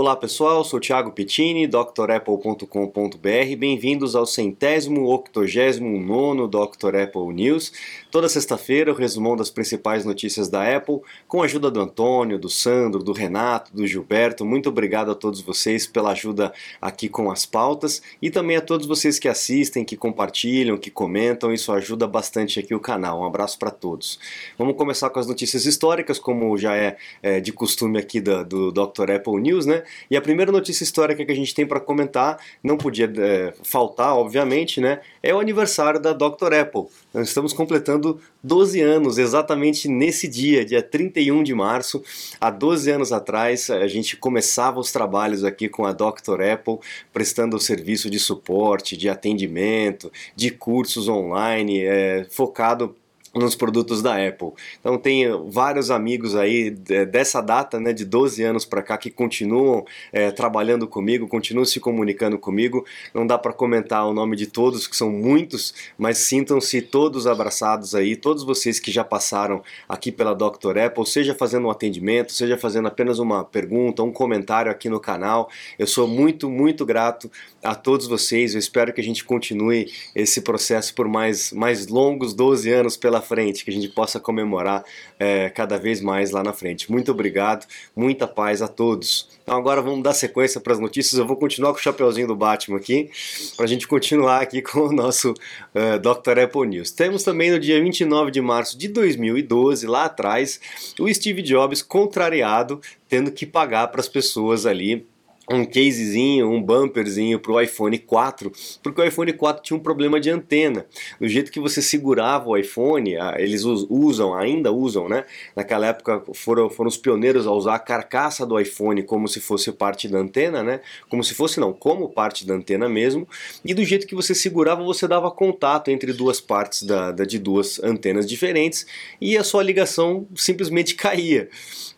Olá pessoal, sou Thiago Pettini, drapple.com.br. Bem-vindos ao centésimo octogésimo nono Dr. Apple News. Toda sexta-feira o resumão das principais notícias da Apple, com a ajuda do Antônio, do Sandro, do Renato, do Gilberto. Muito obrigado a todos vocês pela ajuda aqui com as pautas e também a todos vocês que assistem, que compartilham, que comentam. Isso ajuda bastante aqui o canal. Um abraço para todos. Vamos começar com as notícias históricas, como já é, é de costume aqui do, do Dr. Apple News, né? E a primeira notícia histórica que a gente tem para comentar, não podia é, faltar, obviamente, né? É o aniversário da Dr. Apple. Nós estamos completando 12 anos, exatamente nesse dia, dia 31 de março. Há 12 anos atrás, a gente começava os trabalhos aqui com a Dr. Apple, prestando o serviço de suporte, de atendimento, de cursos online, é, focado nos produtos da Apple. Então tem vários amigos aí dessa data, né, de 12 anos para cá, que continuam é, trabalhando comigo, continuam se comunicando comigo. Não dá para comentar o nome de todos, que são muitos, mas sintam-se todos abraçados aí, todos vocês que já passaram aqui pela Dr. Apple, seja fazendo um atendimento, seja fazendo apenas uma pergunta, um comentário aqui no canal. Eu sou muito, muito grato a todos vocês. Eu espero que a gente continue esse processo por mais, mais longos 12 anos pela frente, que a gente possa comemorar é, cada vez mais lá na frente. Muito obrigado, muita paz a todos. Então agora vamos dar sequência para as notícias. Eu vou continuar com o chapeuzinho do Batman aqui, para a gente continuar aqui com o nosso é, Dr. Apple News. Temos também no dia 29 de março de 2012, lá atrás, o Steve Jobs contrariado, tendo que pagar para as pessoas ali um casezinho, um bumperzinho para o iPhone 4, porque o iPhone 4 tinha um problema de antena. Do jeito que você segurava o iPhone, eles usam, ainda usam, né? Naquela época foram, foram os pioneiros a usar a carcaça do iPhone como se fosse parte da antena, né? Como se fosse, não, como parte da antena mesmo. E do jeito que você segurava, você dava contato entre duas partes da, da de duas antenas diferentes e a sua ligação simplesmente caía.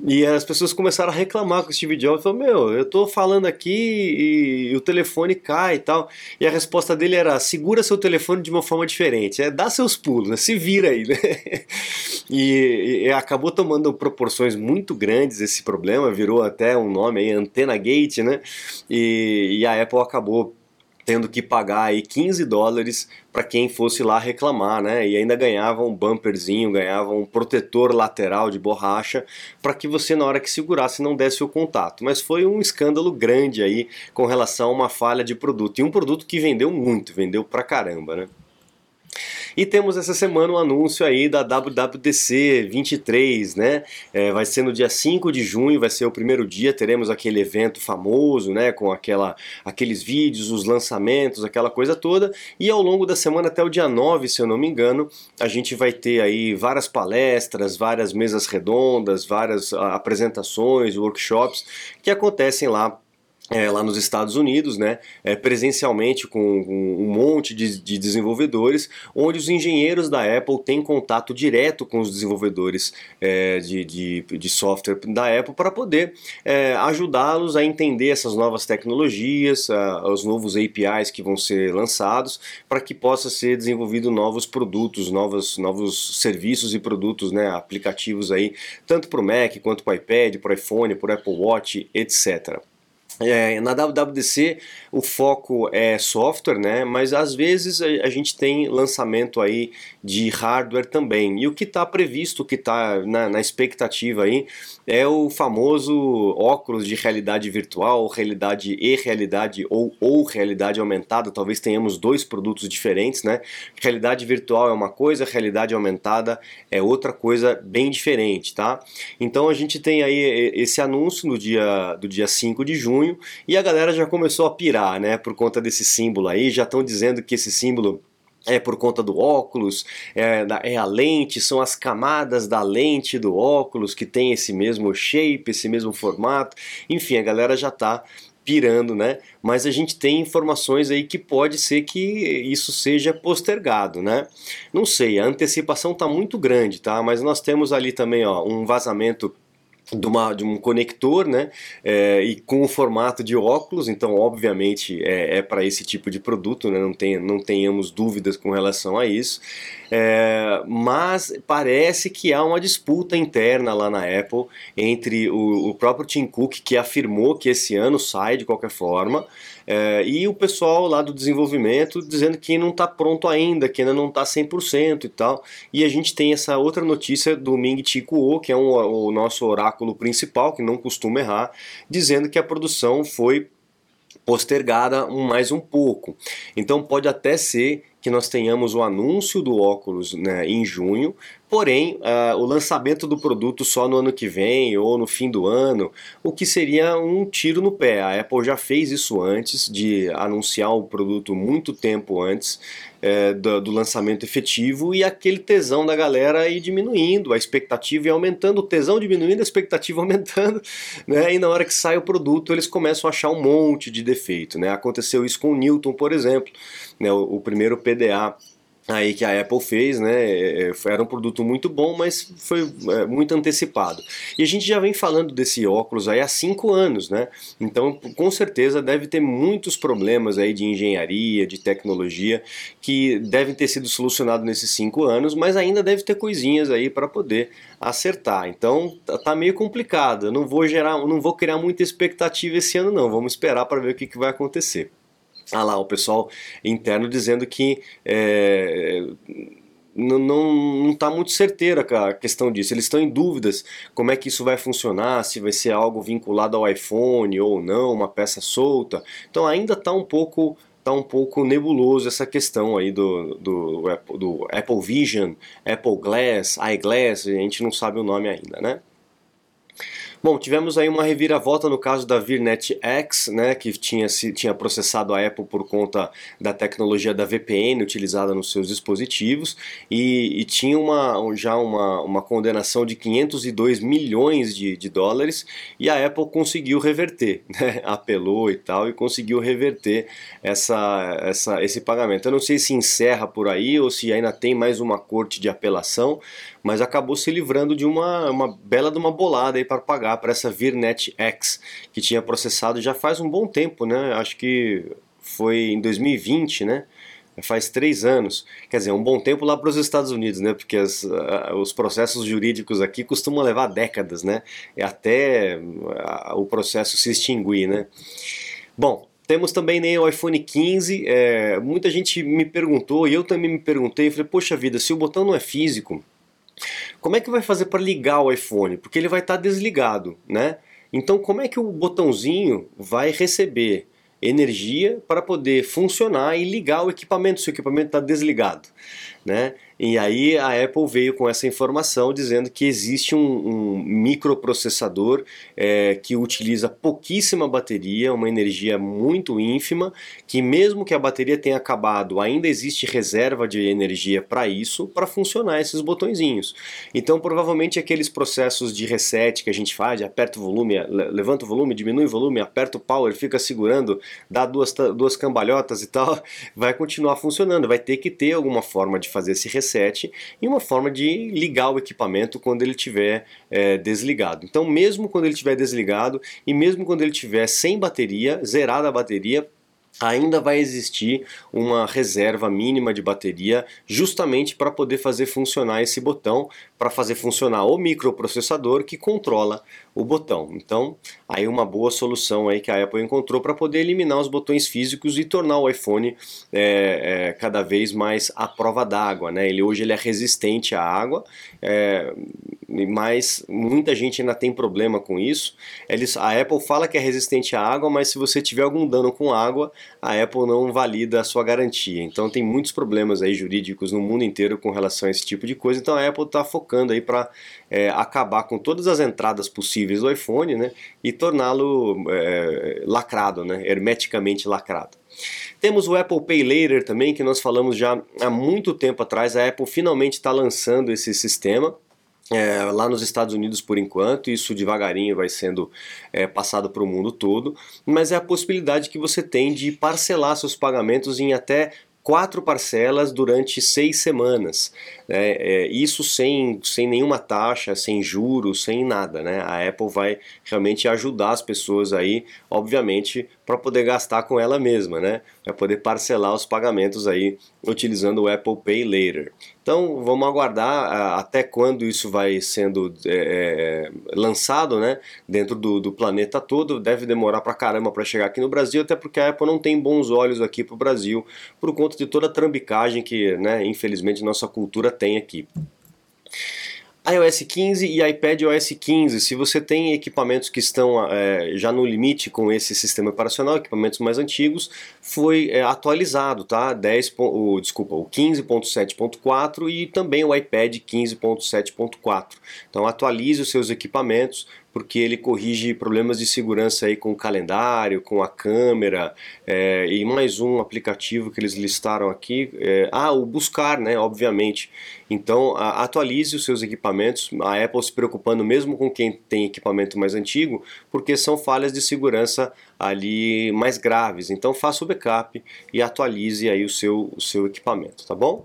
E as pessoas começaram a reclamar com o Steve Jobs, falou, meu, eu tô falando aqui e, e, o telefone cai e tal. E a resposta dele era, segura seu telefone de uma forma diferente, é, dá seus pulos, né? se vira aí, né? e, e, acabou tomando proporções muito grandes esse problema, virou até um nome aí, Antena Gate, né? E, e a Apple acabou tendo que pagar aí 15 dólares para quem fosse lá reclamar, né? E ainda ganhava um bumperzinho, ganhava um protetor lateral de borracha para que você na hora que segurasse não desse o contato. Mas foi um escândalo grande aí com relação a uma falha de produto e um produto que vendeu muito, vendeu pra caramba, né? E temos essa semana um anúncio aí da WWDC 23, né? É, vai ser no dia 5 de junho, vai ser o primeiro dia, teremos aquele evento famoso, né? Com aquela, aqueles vídeos, os lançamentos, aquela coisa toda. E ao longo da semana, até o dia 9, se eu não me engano, a gente vai ter aí várias palestras, várias mesas redondas, várias ah, apresentações, workshops que acontecem lá é, lá nos Estados Unidos, né, é, presencialmente com, com, um monte de, de, desenvolvedores, onde os engenheiros da Apple têm contato direto com os desenvolvedores é, de, de, de, software da Apple para poder é, ajudá-los a entender essas novas tecnologias, a, os novos APIs que vão ser lançados, para que possa ser desenvolvido novos produtos, novos, novos serviços e produtos, né, aplicativos aí, tanto para o Mac quanto para o iPad, para o iPhone, para o Apple Watch, etc. É, na WWDC o foco é software, né? Mas às vezes a, a gente tem lançamento aí de hardware também. E o que está previsto, o que está na, na, expectativa aí, é o famoso óculos de realidade virtual, realidade e realidade ou, ou realidade aumentada. Talvez tenhamos dois produtos diferentes, né? Realidade virtual é uma coisa, realidade aumentada é outra coisa bem diferente, tá? Então a gente tem aí esse anúncio no dia do dia 5 de junho junho e a galera já começou a pirar, né, por conta desse símbolo aí, já estão dizendo que esse símbolo é por conta do óculos, é, é, a lente, são as camadas da lente do óculos que tem esse mesmo shape, esse mesmo formato. Enfim, a galera já está pirando, né? Mas a gente tem informações aí que pode ser que isso seja postergado, né? Não sei, a antecipação está muito grande, tá? Mas nós temos ali também, ó, um vazamento de, uma, de um conector, né? É, e com o formato de óculos, então obviamente é, é para esse tipo de produto, né? Não, tem, não tenhamos dúvidas com relação a isso. É, mas parece que há uma disputa interna lá na Apple entre o, o próprio Tim Cook, que afirmou que esse ano sai de qualquer forma, é, e o pessoal lá do desenvolvimento dizendo que não está pronto ainda, que ainda não está 100% e tal. E a gente tem essa outra notícia do Ming Chi Kuo, que é um, o nosso oráculo principal, que não costuma errar, dizendo que a produção foi postergada mais um pouco. Então pode até ser que nós tenhamos o anúncio do óculos né, em junho, porém uh, o lançamento do produto só no ano que vem ou no fim do ano, o que seria um tiro no pé. A Apple já fez isso antes de anunciar o produto muito tempo antes é, do, do, lançamento efetivo e aquele tesão da galera ir diminuindo, a expectativa e aumentando, o tesão diminuindo, a expectativa aumentando, né? E na hora que sai o produto eles começam a achar um monte de defeito, né? Aconteceu isso com o Newton, por exemplo, né? o, o primeiro PDA aí que a Apple fez, né? É, é, era um produto muito bom, mas foi é, muito antecipado. E a gente já vem falando desse óculos aí há cinco anos, né? Então, com certeza deve ter muitos problemas aí de engenharia, de tecnologia que devem ter sido solucionados nesses cinco anos, mas ainda deve ter coisinhas aí para poder acertar. Então, tá, tá meio complicado. Eu não vou gerar, não vou criar muita expectativa esse ano não. Vamos esperar para ver o que, que vai acontecer. Ah lá, o pessoal interno dizendo que é, não, está muito certeira a questão disso. Eles estão em dúvidas como é que isso vai funcionar, se vai ser algo vinculado ao iPhone ou não, uma peça solta. Então ainda está um pouco tá um pouco nebuloso essa questão aí do, do, do Apple Vision, Apple Glass, iGlass, a gente não sabe o nome ainda, né? Bom, tivemos aí uma reviravolta no caso da Virnet X, né, que tinha, se, tinha processado a Apple por conta da tecnologia da VPN utilizada nos seus dispositivos e, e tinha uma, já uma, uma condenação de 502 milhões de, de dólares e a Apple conseguiu reverter, né, apelou e tal e conseguiu reverter essa, essa, esse pagamento. Eu não sei se encerra por aí ou se ainda tem mais uma corte de apelação, mas acabou se livrando de uma, uma bela de uma bolada aí para pagar para essa Virnet X, que tinha processado já faz um bom tempo, né? Acho que foi em 2020, né? Faz três anos, quer dizer, um bom tempo lá para os Estados Unidos, né? Porque as, os processos jurídicos aqui costumam levar décadas, né? Até o processo se extinguir, né? Bom, temos também né, o iPhone 15. É, muita gente me perguntou, e eu também me perguntei, falei, poxa vida, se o botão não é físico, como é que vai fazer para ligar o iPhone? Porque ele vai estar tá desligado, né? Então, como é que o botãozinho vai receber energia para poder funcionar e ligar o equipamento se o equipamento está desligado, né? E aí a Apple veio com essa informação dizendo que existe um, um microprocessador é, que utiliza pouquíssima bateria, uma energia muito ínfima, que mesmo que a bateria tenha acabado, ainda existe reserva de energia para isso, para funcionar esses botõezinhos. Então provavelmente aqueles processos de reset que a gente faz, aperta o volume, levanta o volume, diminui o volume, aperta o power, fica segurando, dá duas, duas cambalhotas e tal, vai continuar funcionando, vai ter que ter alguma forma de fazer esse reset reset e uma forma de ligar o equipamento quando ele estiver é, desligado. Então, mesmo quando ele estiver desligado e mesmo quando ele estiver sem bateria, zerada a bateria, ainda vai existir uma reserva mínima de bateria justamente para poder fazer funcionar esse botão, para fazer funcionar o microprocessador que controla o botão. Então, aí uma boa solução aí que a Apple encontrou para poder eliminar os botões físicos e tornar o iPhone é, é, cada vez mais à prova d'água. Né? Ele hoje ele é resistente à água, é, mas muita gente ainda tem problema com isso. Eles, a Apple fala que é resistente à água, mas se você tiver algum dano com água, a Apple não valida a sua garantia. Então tem muitos problemas aí jurídicos no mundo inteiro com relação a esse tipo de coisa. Então a Apple está focando aí para é, acabar com todas as entradas possíveis do iPhone, né, e torná-lo é, lacrado, né, hermeticamente lacrado. Temos o Apple Pay Later também, que nós falamos já há muito tempo atrás. A Apple finalmente está lançando esse sistema é, lá nos Estados Unidos por enquanto, isso devagarinho vai sendo é, passado para o mundo todo, mas é a possibilidade que você tem de parcelar seus pagamentos em até quatro parcelas durante seis semanas. É, é, isso sem, sem nenhuma taxa, sem juros, sem nada. Né? A Apple vai realmente ajudar as pessoas aí, obviamente, para poder gastar com ela mesma, né? Vai poder parcelar os pagamentos aí utilizando o Apple Pay Later. Então vamos aguardar até quando isso vai sendo é, é, lançado, né? Dentro do, do, planeta todo. Deve demorar pra caramba para chegar aqui no Brasil, até porque a Apple não tem bons olhos aqui pro Brasil por conta de toda a trambicagem que, né? Infelizmente nossa cultura tem aqui iOS 15 e iPad OS 15. Se você tem equipamentos que estão é, já no limite com esse sistema operacional, equipamentos mais antigos, foi é, atualizado, tá? 10, o, desculpa, o 15.7.4 e também o iPad 15.7.4. Então atualize os seus equipamentos porque ele corrige problemas de segurança aí com o calendário, com a câmera é, e mais um aplicativo que eles listaram aqui. É, ah, o buscar, né? Obviamente. Então a, atualize os seus equipamentos. A Apple se preocupando mesmo com quem tem equipamento mais antigo, porque são falhas de segurança ali mais graves. Então faça o backup e atualize aí o seu, o seu equipamento, tá bom?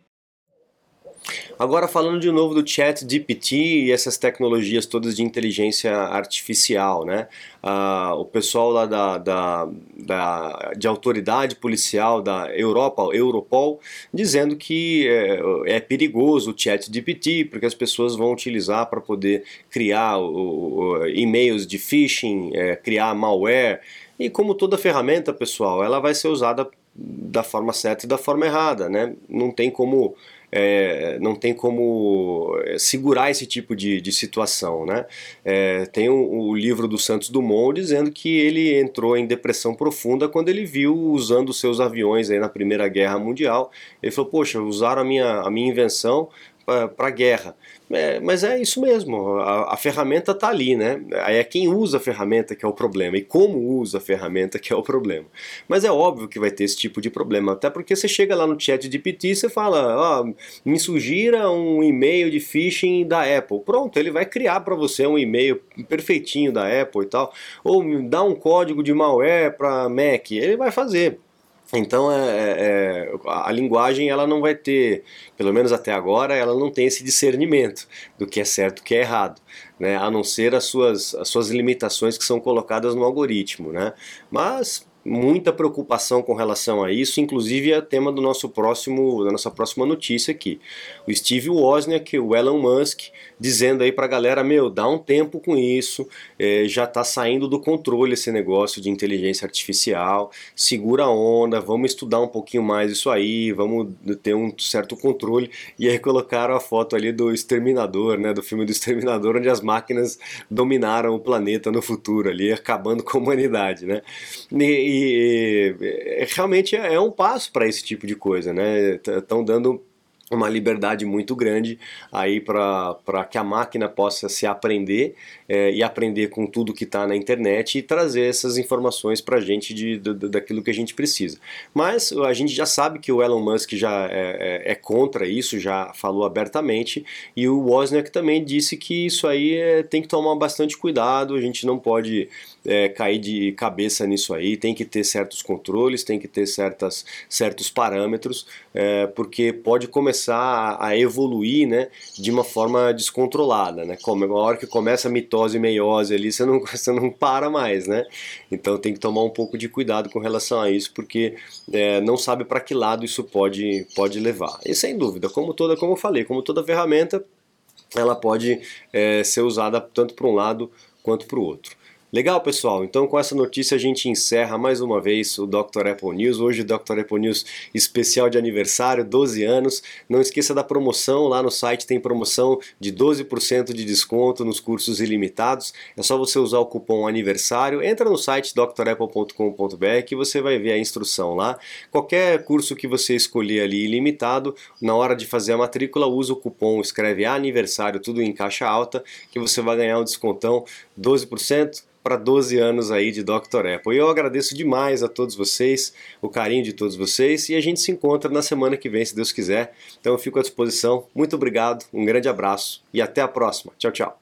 Agora falando de novo do Chat GPT e essas tecnologias todas de inteligência artificial, né? Ah, o pessoal lá da, da, da, de autoridade policial da Europa, Europol, dizendo que é, é perigoso o Chat GPT porque as pessoas vão utilizar para poder criar e-mails de phishing, é, criar malware e como toda ferramenta, pessoal, ela vai ser usada da forma certa e da forma errada, né? Não tem como é, não tem como é, segurar esse tipo de, de situação. Né? É, tem o, o, livro do Santos Dumont dizendo que ele entrou em depressão profunda quando ele viu usando seus aviões aí na Primeira Guerra Mundial. Ele falou: Poxa, usaram a minha, a minha invenção para a guerra. É, mas é isso mesmo, a, a ferramenta está ali, né? É quem usa a ferramenta que é o problema e como usa a ferramenta que é o problema. Mas é óbvio que vai ter esse tipo de problema, até porque você chega lá no chat de PT e você fala, me sugira um e-mail de phishing da Apple. Pronto, ele vai criar para você um e-mail perfeitinho da Apple e tal, ou dá um código de malware para Mac, ele vai fazer. Então é, é, é a linguagem ela não vai ter, pelo menos até agora, ela não tem esse discernimento do que é certo e o que é errado, né? a não ser as suas, as suas limitações que são colocadas no algoritmo. Né? Mas muita preocupação com relação a isso, inclusive é tema do nosso próximo, da nossa próxima notícia aqui. O Steve Wozniak, o Elon Musk, dizendo aí pra galera, meu, dá um tempo com isso, é, já tá saindo do controle esse negócio de inteligência artificial, segura a onda, vamos estudar um pouquinho mais isso aí, vamos ter um certo controle, e aí colocaram a foto ali do Exterminador, né, do filme do Exterminador, onde as máquinas dominaram o planeta no futuro ali, acabando com a humanidade, né, e, e, e realmente é, um passo para esse tipo de coisa, né? Estão dando uma liberdade muito grande aí para que a máquina possa se aprender é, e aprender com tudo que está na internet e trazer essas informações para a gente de, de, daquilo que a gente precisa. Mas a gente já sabe que o Elon Musk já é, é, é contra isso, já falou abertamente, e o Wozniak também disse que isso aí é, tem que tomar bastante cuidado, a gente não pode é, cair de cabeça nisso aí, tem que ter certos controles, tem que ter certas, certos parâmetros, é, porque pode começar a, evoluir né, de uma forma descontrolada. Né? Como, a hora que começa a mitose e meiose ali, você não, você não para mais. Né? Então tem que tomar um pouco de cuidado com relação a isso, porque é, não sabe para que lado isso pode, pode levar. E sem dúvida, como toda, como eu falei, como toda ferramenta, ela pode é, ser usada tanto para um lado quanto para o outro. Legal, pessoal? Então, com essa notícia, a gente encerra mais uma vez o Dr. Apple News. Hoje, Dr. Apple News especial de aniversário, 12 anos. Não esqueça da promoção, lá no site tem promoção de 12% de desconto nos cursos ilimitados. É só você usar o cupom aniversário. Entra no site drapple.com.br que você vai ver a instrução lá. Qualquer curso que você escolher ali ilimitado, na hora de fazer a matrícula, usa o cupom, escreve aniversário, tudo em caixa alta, que você vai ganhar um descontão 12% para 12 anos aí de Dr. Apple. E eu agradeço demais a todos vocês, o carinho de todos vocês e a gente se encontra na semana que vem, se Deus quiser. Então eu fico à disposição. Muito obrigado, um grande abraço e até a próxima. Tchau, tchau.